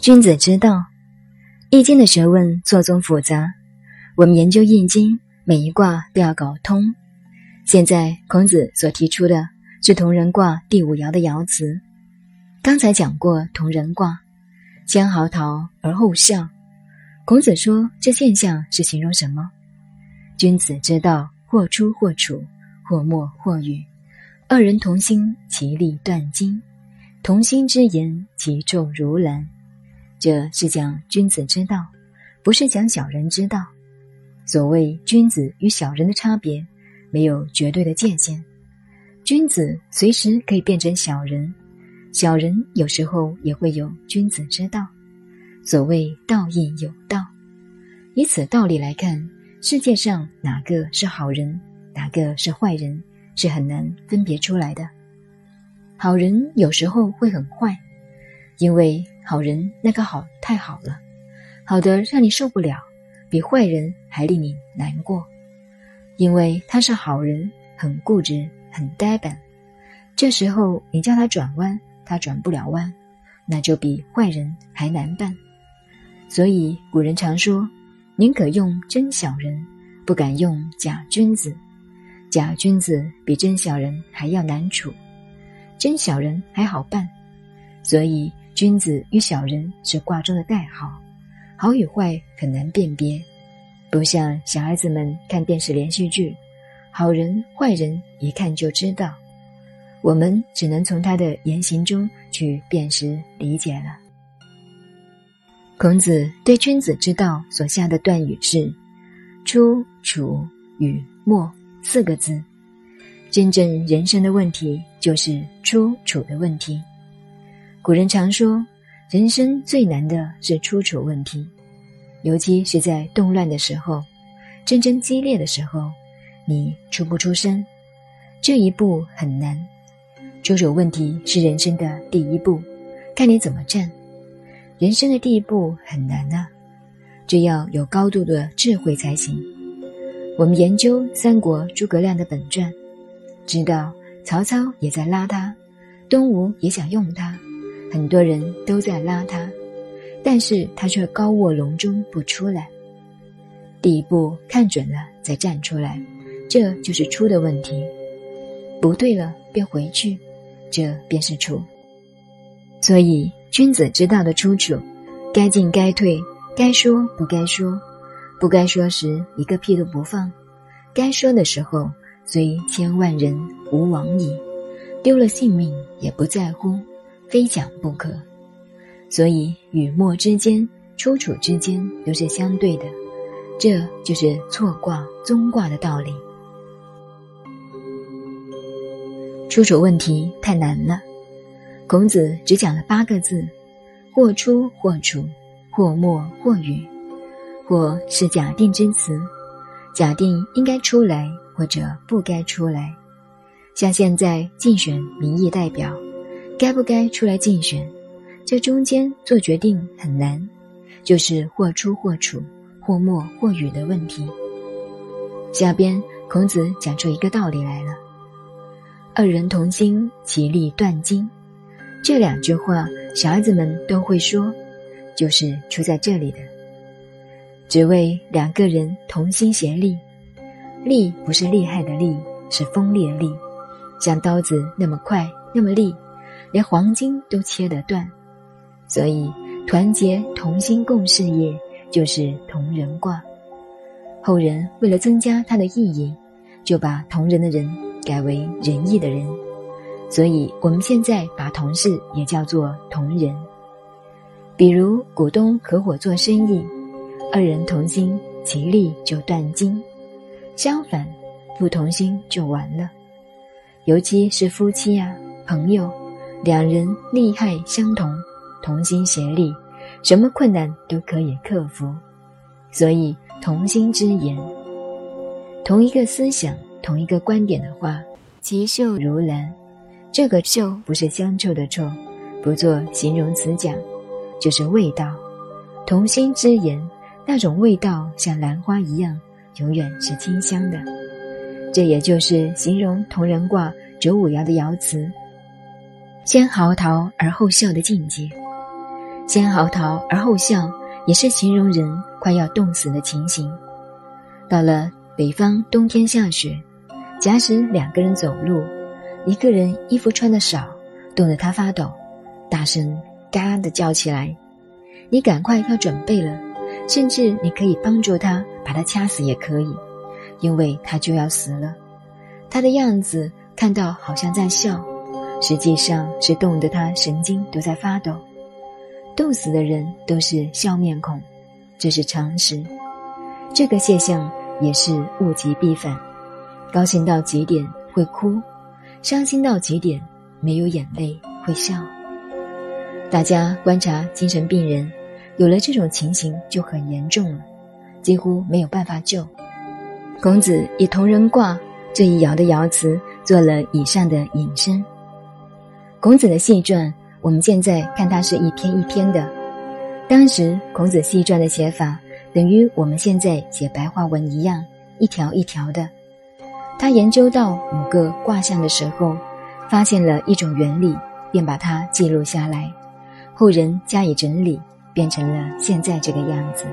君子之道，《易经》的学问错综复杂，我们研究《易经》，每一卦都要搞通。现在孔子所提出的是同人卦第五爻的爻辞。刚才讲过同人卦，先嚎啕而后笑。孔子说这现象是形容什么？君子之道，或出或处，或默或语，二人同心，其利断金。同心之言，其重如兰。这是讲君子之道，不是讲小人之道。所谓君子与小人的差别。没有绝对的界限，君子随时可以变成小人，小人有时候也会有君子之道。所谓道义有道，以此道理来看，世界上哪个是好人，哪个是坏人，是很难分别出来的。好人有时候会很坏，因为好人那个好太好了，好的让你受不了，比坏人还令你难过。因为他是好人，很固执，很呆板。这时候你叫他转弯，他转不了弯，那就比坏人还难办。所以古人常说：“宁可用真小人，不敢用假君子。假君子比真小人还要难处，真小人还好办。所以君子与小人是卦中的代号，好与坏很难辨别。”不像小孩子们看电视连续剧，好人坏人一看就知道，我们只能从他的言行中去辨识理解了。孔子对君子之道所下的断语是“出处与末”四个字。真正人生的问题就是出处的问题。古人常说，人生最难的是出处问题。尤其是在动乱的时候，战争激烈的时候，你出不出声，这一步很难。出手问题是人生的第一步，看你怎么站。人生的第一步很难呐，这要有高度的智慧才行。我们研究三国诸葛亮的本传，知道曹操也在拉他，东吴也想用他，很多人都在拉他。但是他却高卧龙中不出来。第一步看准了再站出来，这就是出的问题。不对了便回去，这便是出。所以君子之道的出处，该进该退，该说不该说，不该说时一个屁都不放，该说的时候虽千万人吾往矣，丢了性命也不在乎，非讲不可。所以，雨墨之间、出处之间都是相对的，这就是错卦、宗卦的道理。出处问题太难了，孔子只讲了八个字：或出或处，或默或语。或是假定之词，假定应该出来或者不该出来。像现在竞选民意代表，该不该出来竞选？这中间做决定很难，就是或出或处，或默或语的问题。下边孔子讲出一个道理来了：“二人同心，其利断金。”这两句话，小孩子们都会说，就是出在这里的。只为两个人同心协力，力不是厉害的力，是锋利的利，像刀子那么快，那么利，连黄金都切得断。所以，团结同心共事业就是同人卦。后人为了增加它的意义，就把同人的人改为仁义的人。所以，我们现在把同事也叫做同人。比如股东合伙做生意，二人同心，其利就断金；相反，不同心就完了。尤其是夫妻啊、朋友，两人利害相同。同心协力，什么困难都可以克服。所以，同心之言，同一个思想、同一个观点的话，其秀如兰。这个“秀”不是香臭的“臭”，不做形容词讲，就是味道。同心之言，那种味道像兰花一样，永远是清香的。这也就是形容同人卦九五爻的爻辞：先嚎啕而后笑的境界。先嚎啕而后笑，也是形容人快要冻死的情形。到了北方，冬天下雪，假使两个人走路，一个人衣服穿的少，冻得他发抖，大声嘎的叫起来，你赶快要准备了，甚至你可以帮助他，把他掐死也可以，因为他就要死了。他的样子看到好像在笑，实际上是冻得他神经都在发抖。冻死的人都是笑面孔，这是常识。这个现象也是物极必反，高兴到极点会哭，伤心到极点没有眼泪会笑。大家观察精神病人，有了这种情形就很严重了，几乎没有办法救。孔子以同人卦。这一爻的爻辞做了以上的引申。孔子的系传，我们现在看它是一篇一篇的。当时孔子系传的写法，等于我们现在写白话文一样，一条一条的。他研究到五个卦象的时候，发现了一种原理，便把它记录下来，后人加以整理，变成了现在这个样子。